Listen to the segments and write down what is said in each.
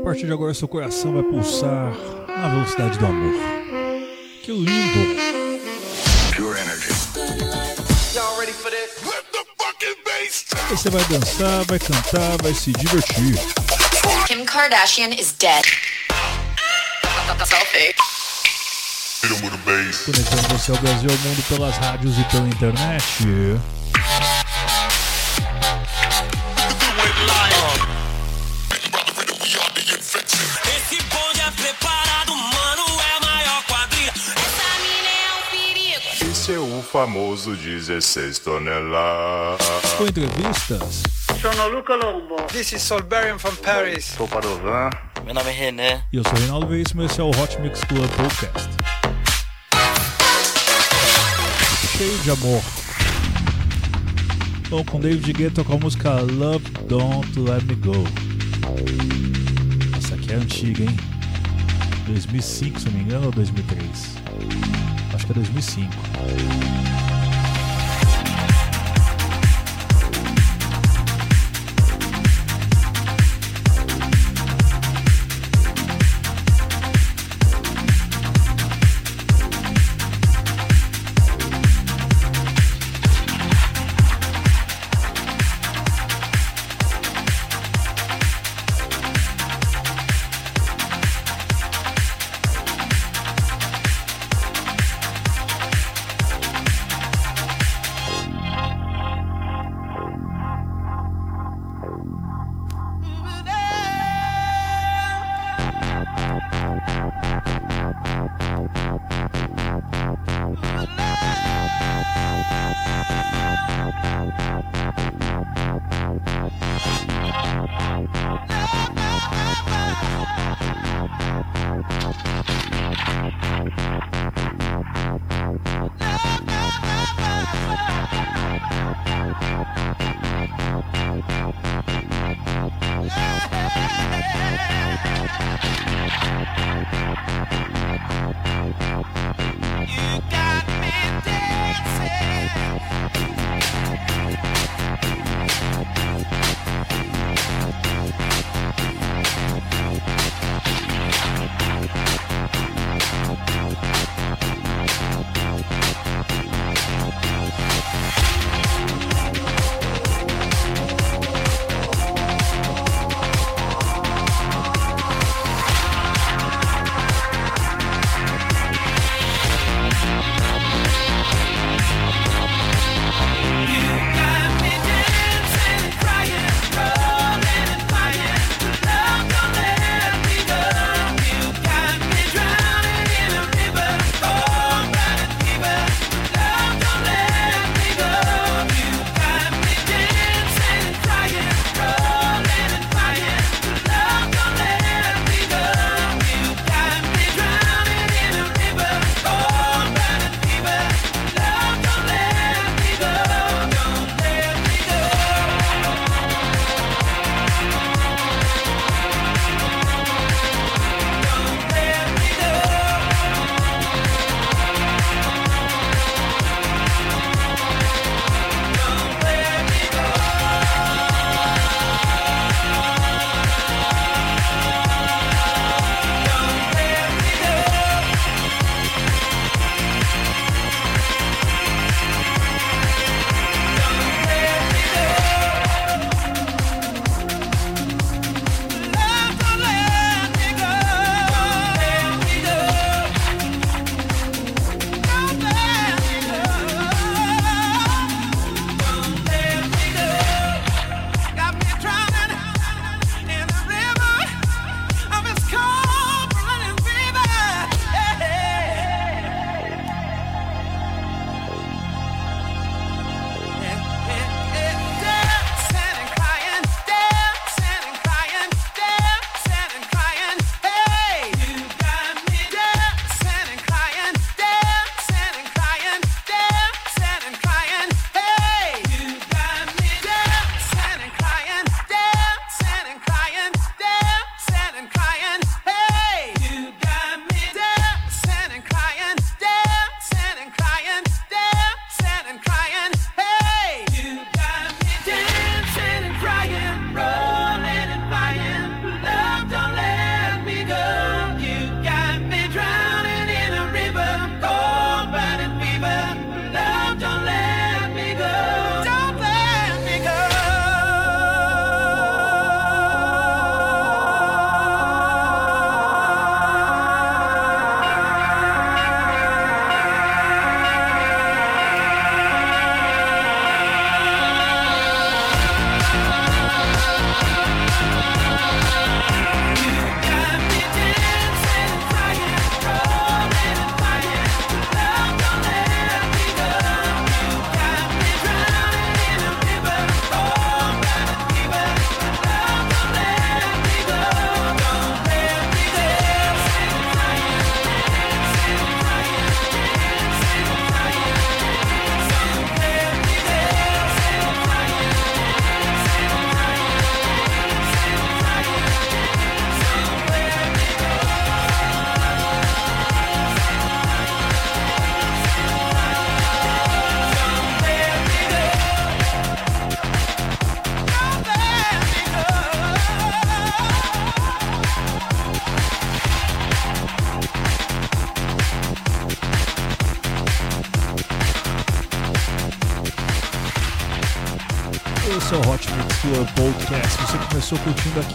partir de agora seu coração vai pulsar na velocidade do amor. Que lindo! Pure energy. Aí você vai dançar, vai cantar, vai se divertir. Kim Kardashian is dead. Selfie. Conectando você ao Brasil e ao mundo pelas rádios e pela internet. Famoso 16 toneladas. Com entrevistas, Sono Luca Lombo. This is Solberian from Paris. Sou Padovan. Meu nome é René. e eu sou o Reinaldo Veríssimo e esse é o Hot Mix Club Podcast. Cheio de amor. Bom, com David Guetta com a música Love Don't Let Me Go. Essa aqui é antiga, hein? 2005, se não me engano, ou 2003? Acho que é 2005.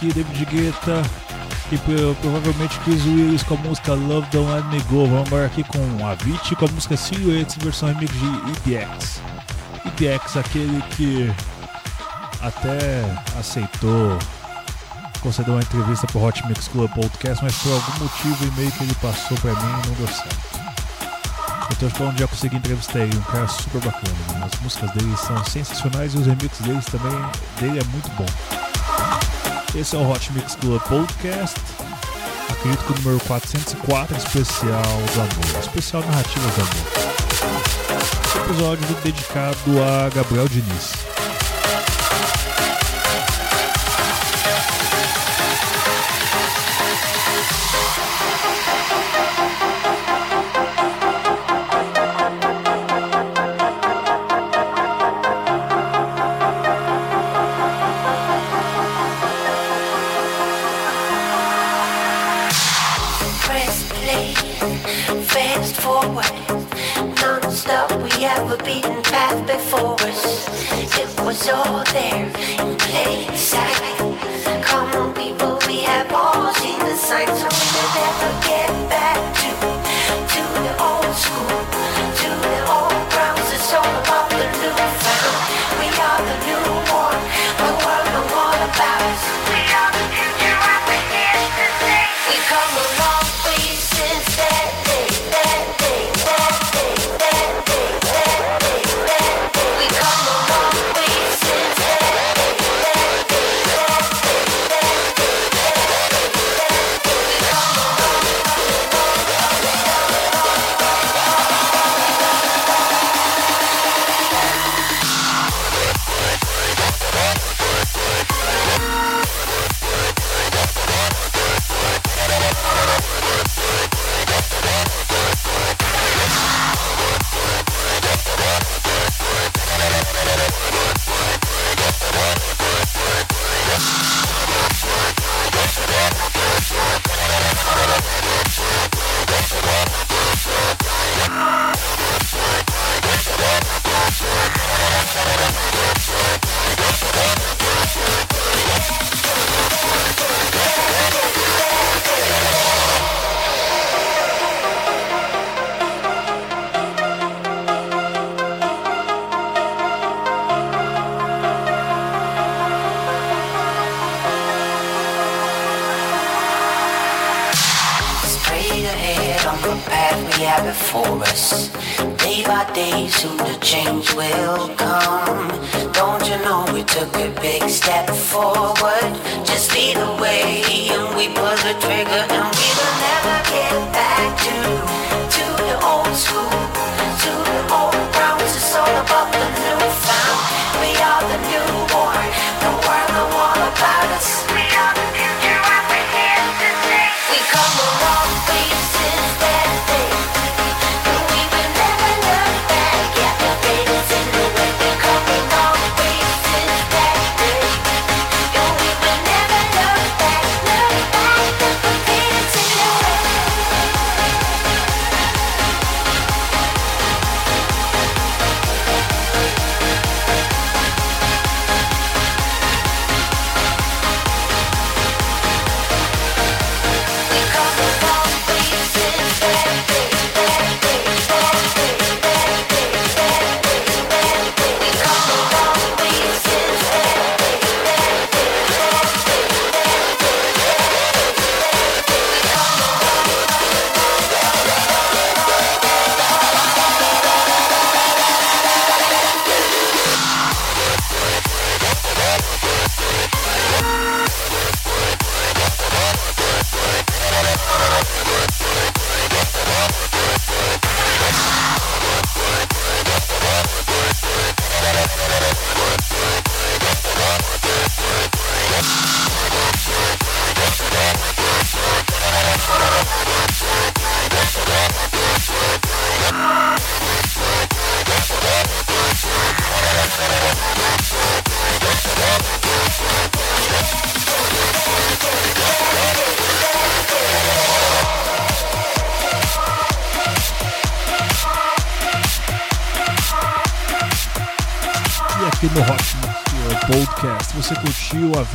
aqui David Guetta e provavelmente Chris Willis com a música Love Don't Let Me Go. Vamos embora aqui com a Avicii com a música Silhouettes versão remix de EDX. EDX, aquele que até aceitou concedeu uma entrevista pro Hot Mix Club Podcast, mas por algum motivo o e-mail que ele passou pra mim não deu certo. Então acho que onde já consegui entrevistar ele, um cara super bacana. Né? As músicas dele são sensacionais e os remixes dele também, dele é muito bom. Esse é o Hot Mix Club Podcast, a número 404, é especial do amor, especial narrativa do amor. Episódio dedicado a Gabriel Diniz. 上で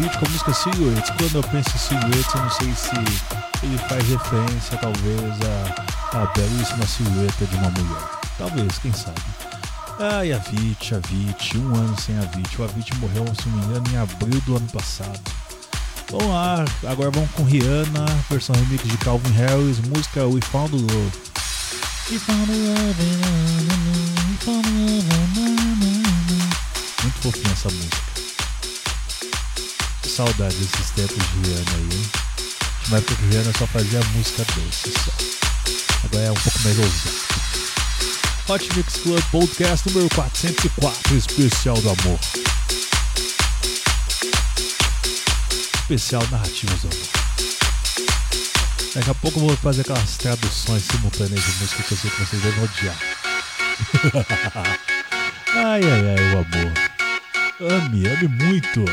vídeo com a música Silhouettes? Quando eu penso em Silhouettes, eu não sei se ele faz referência, talvez, a, a belíssima silhueta de uma mulher. Talvez, quem sabe. Ai, a Vit, a Vit, um ano sem a Vit. O Avit morreu, se não me engano, em abril do ano passado. Vamos lá, agora vamos com Rihanna, versão remix de Calvin Harris, música We Found Love. Love, we found love, muito fofinha essa música. Saudade desses tempos de Rihanna aí? Na época que Rihanna só fazia música doce só. Agora é um pouco mais ousado. Hot Mix Club Podcast número 404, especial do amor. Especial Narrativas do Amor. Daqui a pouco eu vou fazer aquelas traduções simultâneas de música que eu sei que vocês devem odiar. ai, ai, ai, o amor. Ame, ame muito.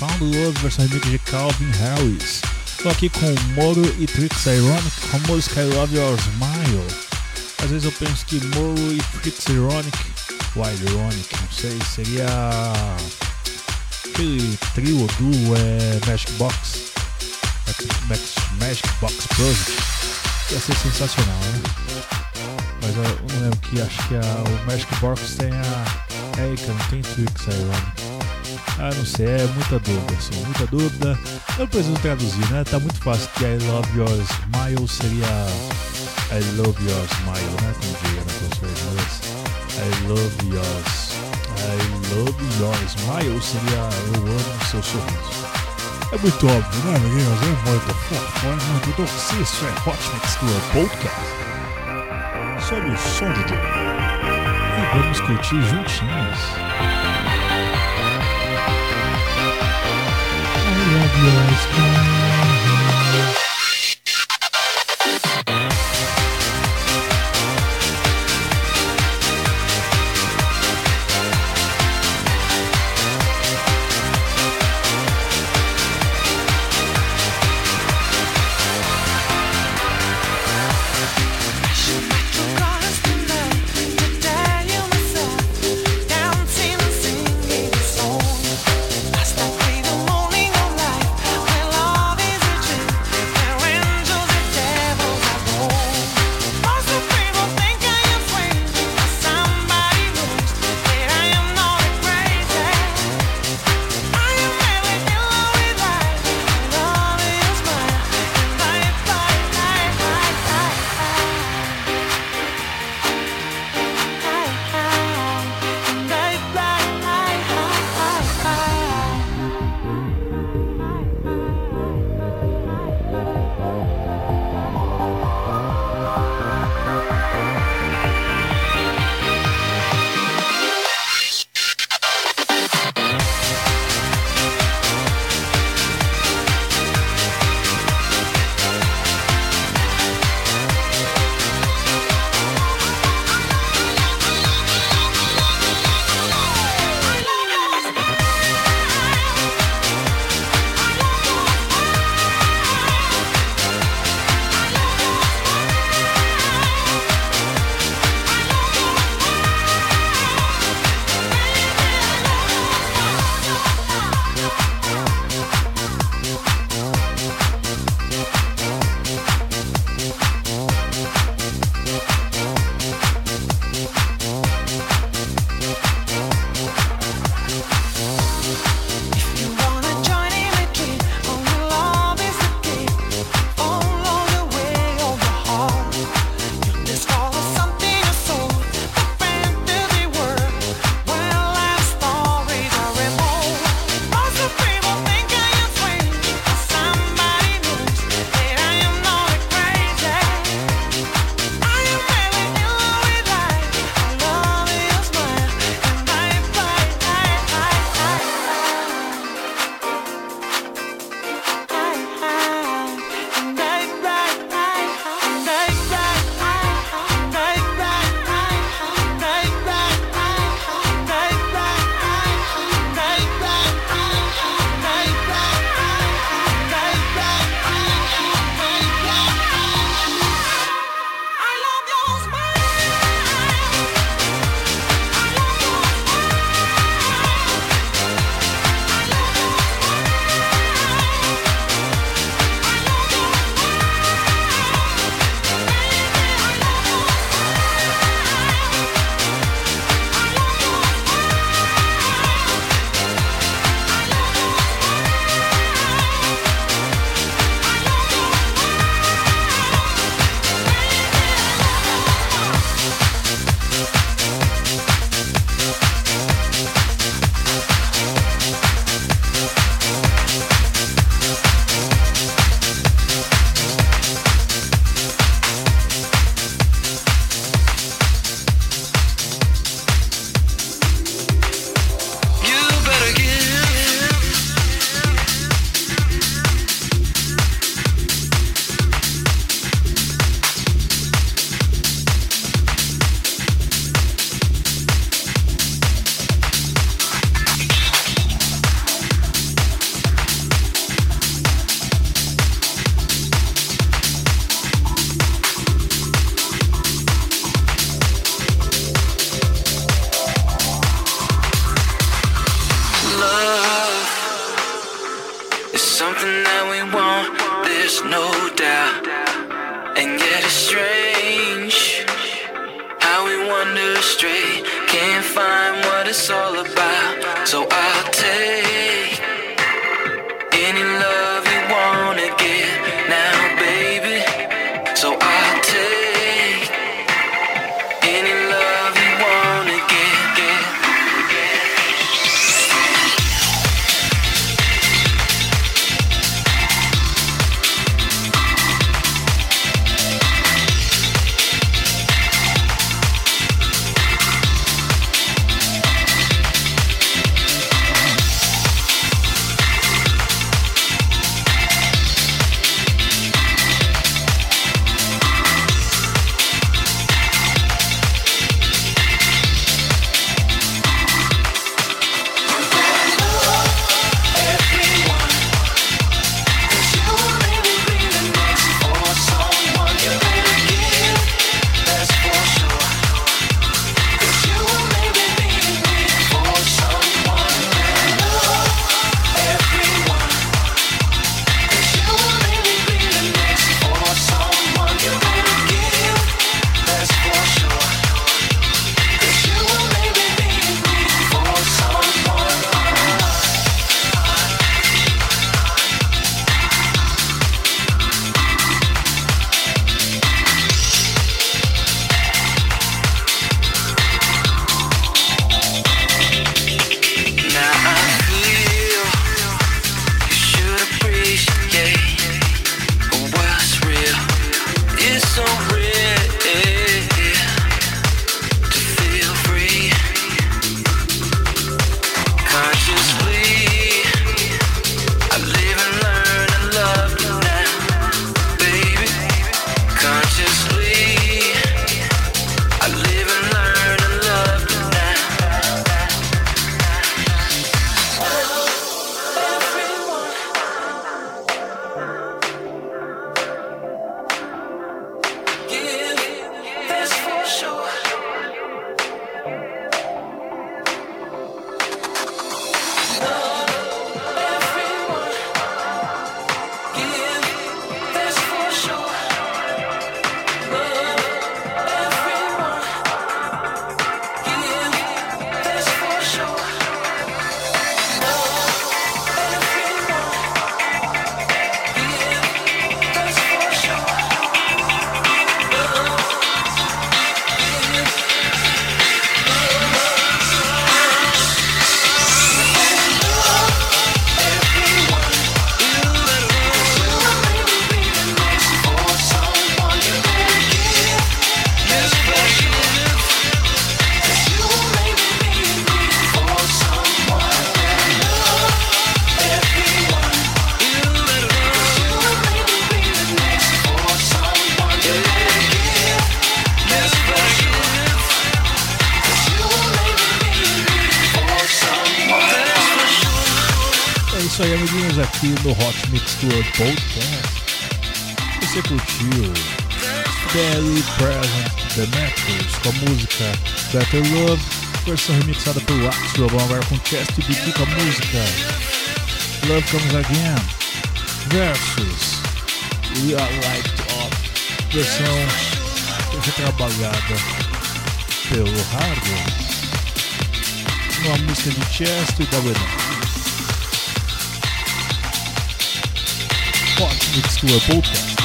Love, versão remix de Calvin Harris. Tô aqui com Moro e Trix Ironic com I Love Your Smile. Às vezes eu penso que Moro e Trix Ironic, Wild Ironic, não sei, seria aquele trio ou duo é Magic Box, Magic Box Project. Ia ser sensacional, né? Mas eu não lembro que acho que a, o Magic Box tem a. Cara, não tem Twix Ironic. Ah, não sei, é muita dúvida, assim, muita dúvida. Eu preciso traduzir, né? Tá muito fácil que I love your smile seria I love your smile, né? Como diria na professora. I love yours. I love your smile seria eu amo seu sorriso. É muito óbvio, né, amiguinhos? É muito fofo, é muito doce. Isso é Hot Mix Club Podcast. Sob o som de Joe. E vamos curtir juntinhos. Your smile. versão remixada pelo Axel. Vamos agora com Chest e Beat com a música Love Comes Again versus We Are Light Off, versão retrabalhada pelo Hardware. Uma música de Chest e WN. Hot Mix Club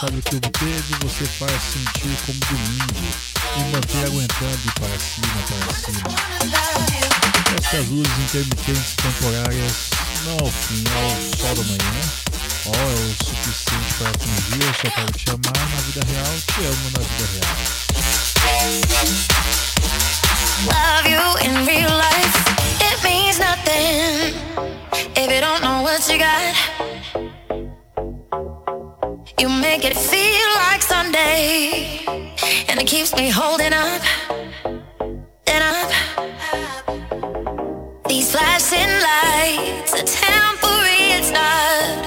sabe o que obteve, você faz sentir como domingo e manter aguentando para cima, para cima. Estas luzes intermitentes temporárias não ao fim, ao sol da manhã. Ó, é o suficiente para atingir, eu só quero te amar na vida real, te amo na vida real. Love you in real life, it means nothing if you don't know what you got. Make it feel like Sunday, and it keeps me holding up and up. These flashing lights are temporary, it's not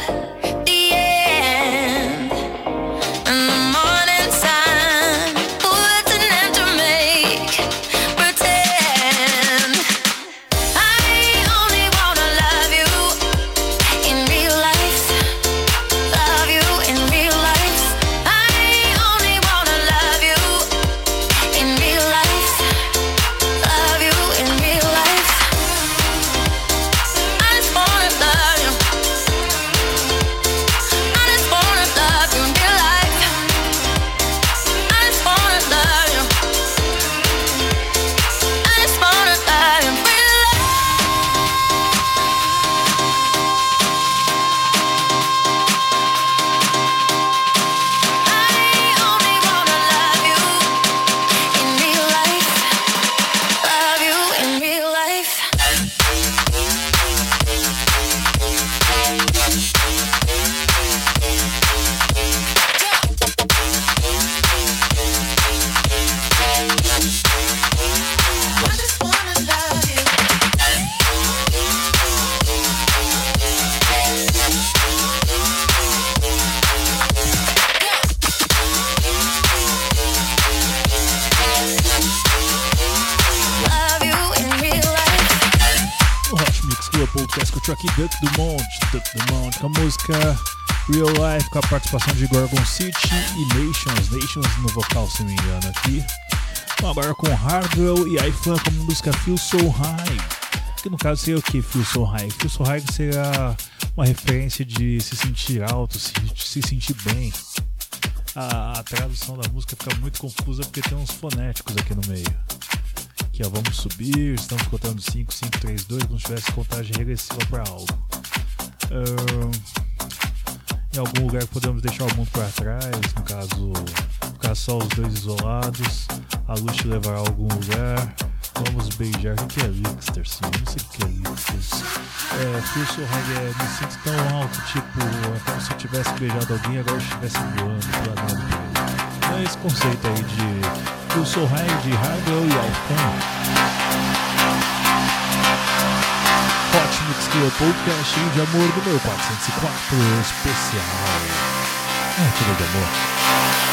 com a participação de Gorgon City e Nations, Nations no vocal, se não me engano aqui. Bom, agora com Hardwell e iFan com a música Feel So High, que no caso seria o que Feel So High? Feel So High seria uma referência de se sentir alto, se, se sentir bem. A, a tradução da música fica muito confusa porque tem uns fonéticos aqui no meio. Aqui ó, vamos subir, estamos contando 5, 5, 3, 2, como se tivesse contagem regressiva para algo. Ahn, em algum lugar podemos deixar o mundo para trás, no caso, ficar só os dois isolados, a luz te levará a algum lugar. Vamos beijar. O que é Lixter? Sim, não sei o que é Lixter. É, Feel So é, me sinto tão alto, tipo, é como se eu tivesse beijado alguém agora eu estivesse voando aí. É esse conceito aí de Feel So High de Hardwell e iPhone. Mix Club Podcast de amor número 404 especial. É, tudo de amor.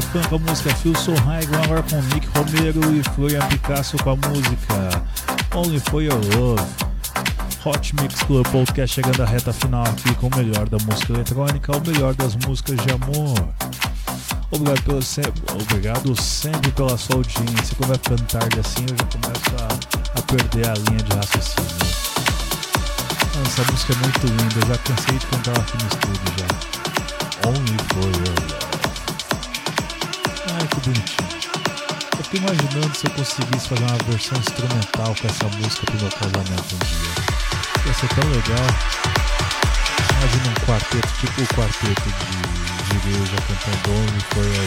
IFan com a música Feel So High, agora com Nick Romero e Florian Picasso com a música Only For Your Love. Hot Mix Club Podcast chegando à reta final aqui com o melhor da música eletrônica, o melhor das músicas de amor. Obrigado, pelo obrigado sempre pela sua audiência. Quando vai ficando tarde assim, eu já começo a, a perder a linha de raciocínio. Essa música é muito linda, eu já cansei de cantar ela aqui no estúdio já. Only for your love. Que bonitinho. Eu fico imaginando se eu conseguisse fazer uma versão instrumental com essa música pro meu casamento um dia. Ia ser tão legal. Imagina um quarteto, tipo o quarteto de, de igreja cantando Only for your.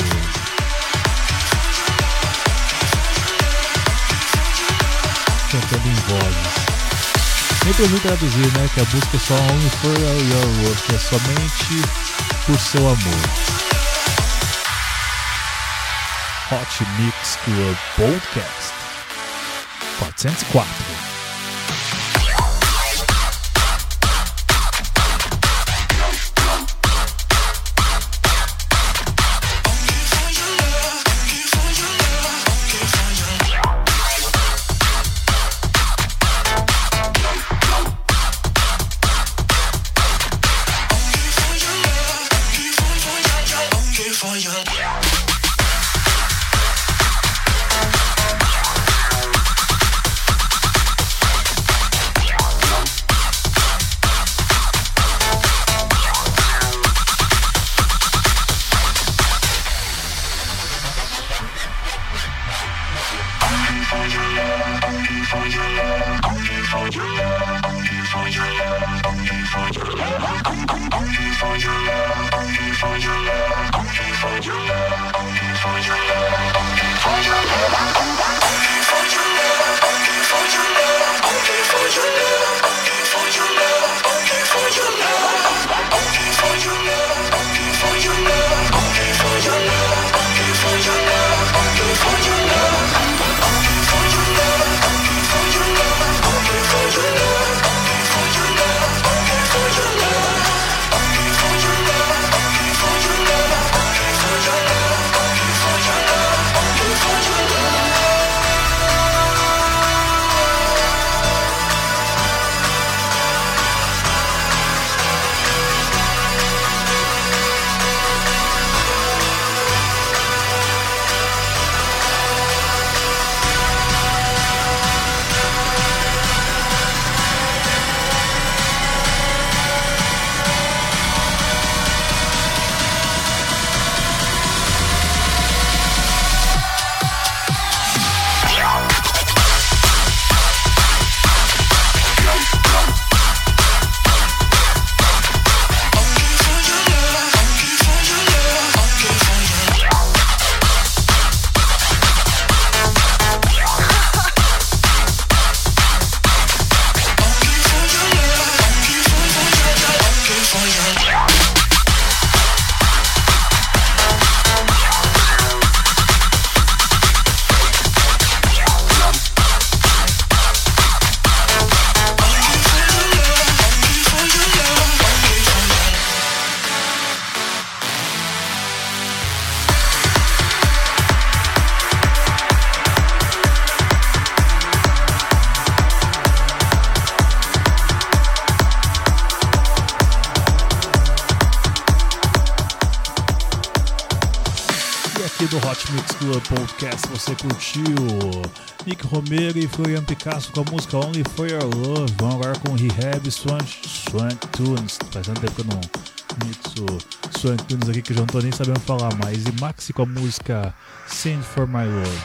Cantando em vozes. Nem mim traduzir, né? Que a música é só Only for Your que é somente por seu amor. Hot Mix Club Podcast 404. Você curtiu Nick Romero e Florian Picasso com a música Only For Your Love. Vamos agora com Rehab Swank, Swank Tunes. Faz tanto tempo que eu não mixo Swank Tunes aqui que eu já não tô nem sabendo falar mais. E Maxi com a música Send For My Love.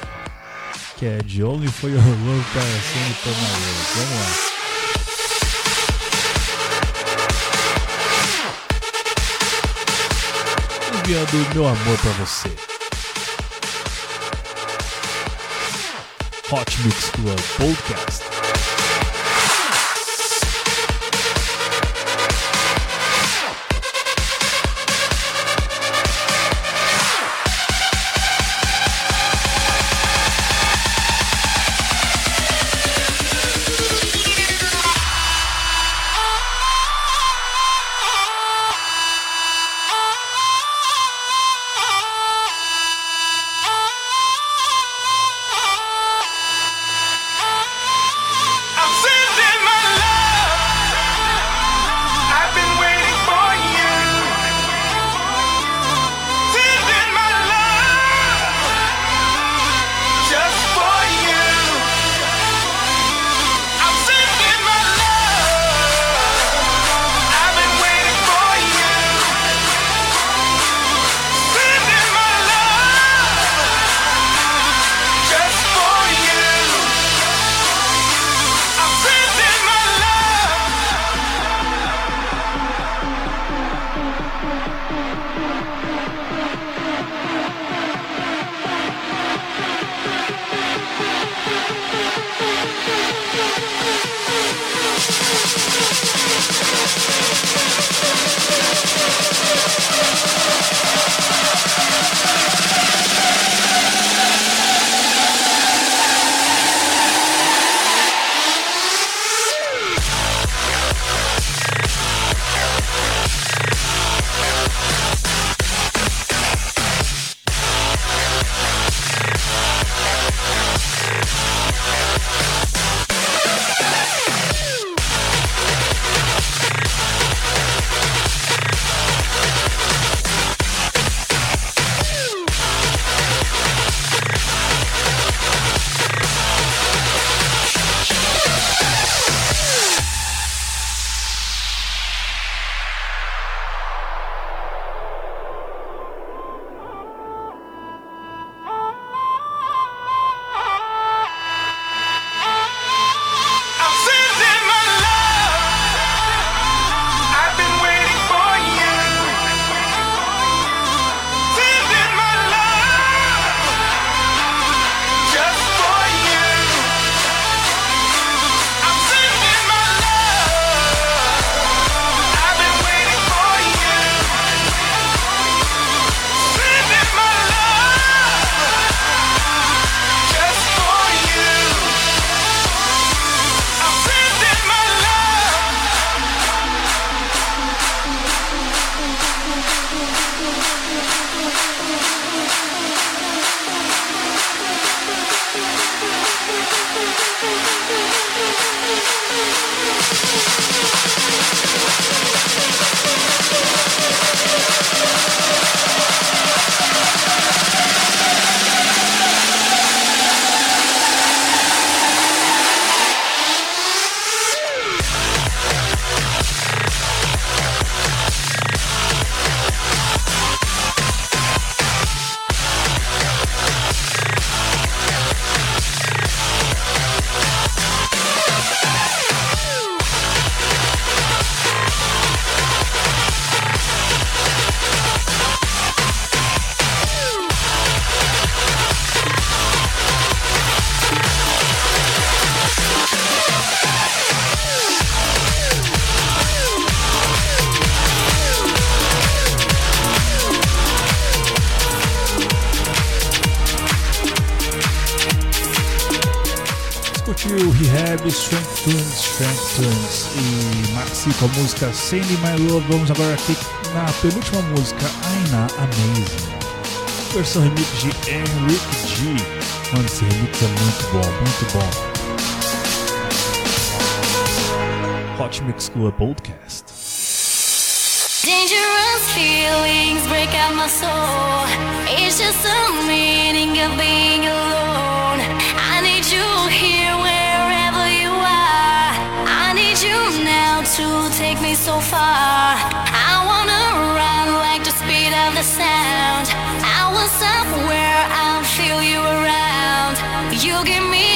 Que é de Only For Your Love para Send For My Love. Vamos lá. enviando meu amor pra você. Hot Mix Club Podcast. Rehab, Strength Tunes, Strength Tunes e Maxi com a música Send My Love. Vamos agora aqui na penúltima música, Aina Amazing. Versão remix de Henrik G. Mano, esse remix é muito bom, muito bom. Hot Mix Club Podcast. Dangerous feelings break out my soul. It's just the meaning of being alone. So far. I wanna run like the speed of the sound. I want somewhere I'll feel you around. You give me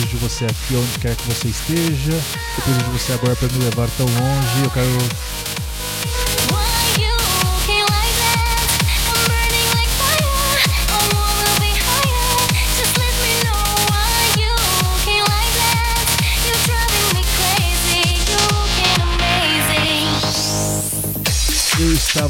preciso de você aqui, onde quer que você esteja. Eu preciso de você agora para me levar tão longe. Eu quero.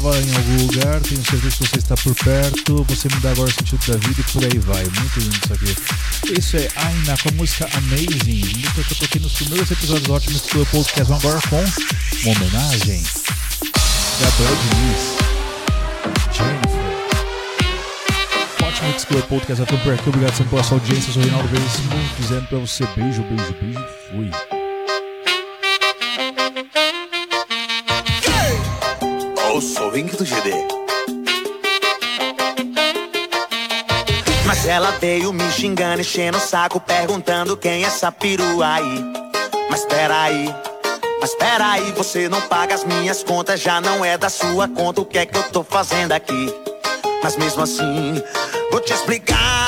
Estava em algum lugar, tenho certeza que você está por perto. Você me dá agora o sentido da vida e por aí vai. Muito lindo isso aqui. Isso é Aina com a música Amazing, música que eu toquei nos primeiros episódios do Ótimo Estúdio Podcast agora com uma homenagem. Gabriel Diniz, Jennifer. Ótimo Explore Podcast, tô por aqui. Obrigado sempre pela sua audiência. Eu sou o Reinaldo Veríssimo, dizendo pra você beijo, beijo, beijo. Fui. Do GD. Mas ela veio me xingando, enchendo o saco, perguntando quem é essa perua aí. Mas peraí, mas peraí, você não paga as minhas contas, já não é da sua conta o que é que eu tô fazendo aqui. Mas mesmo assim, vou te explicar.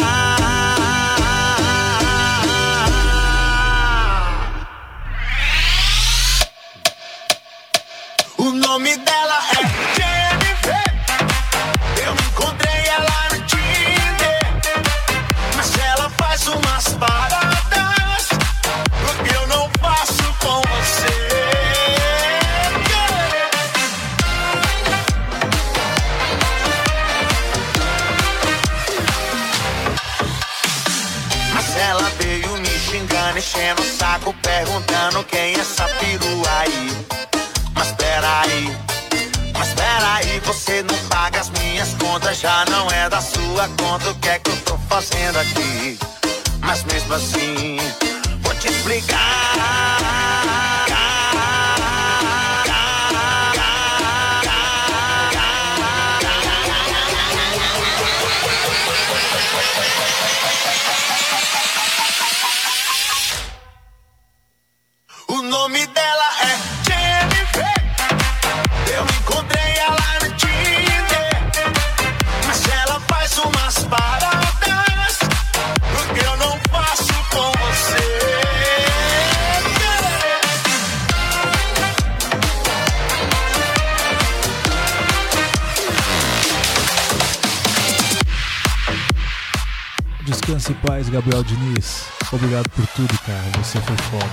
Gabriel Diniz, obrigado por tudo, cara. Você foi foda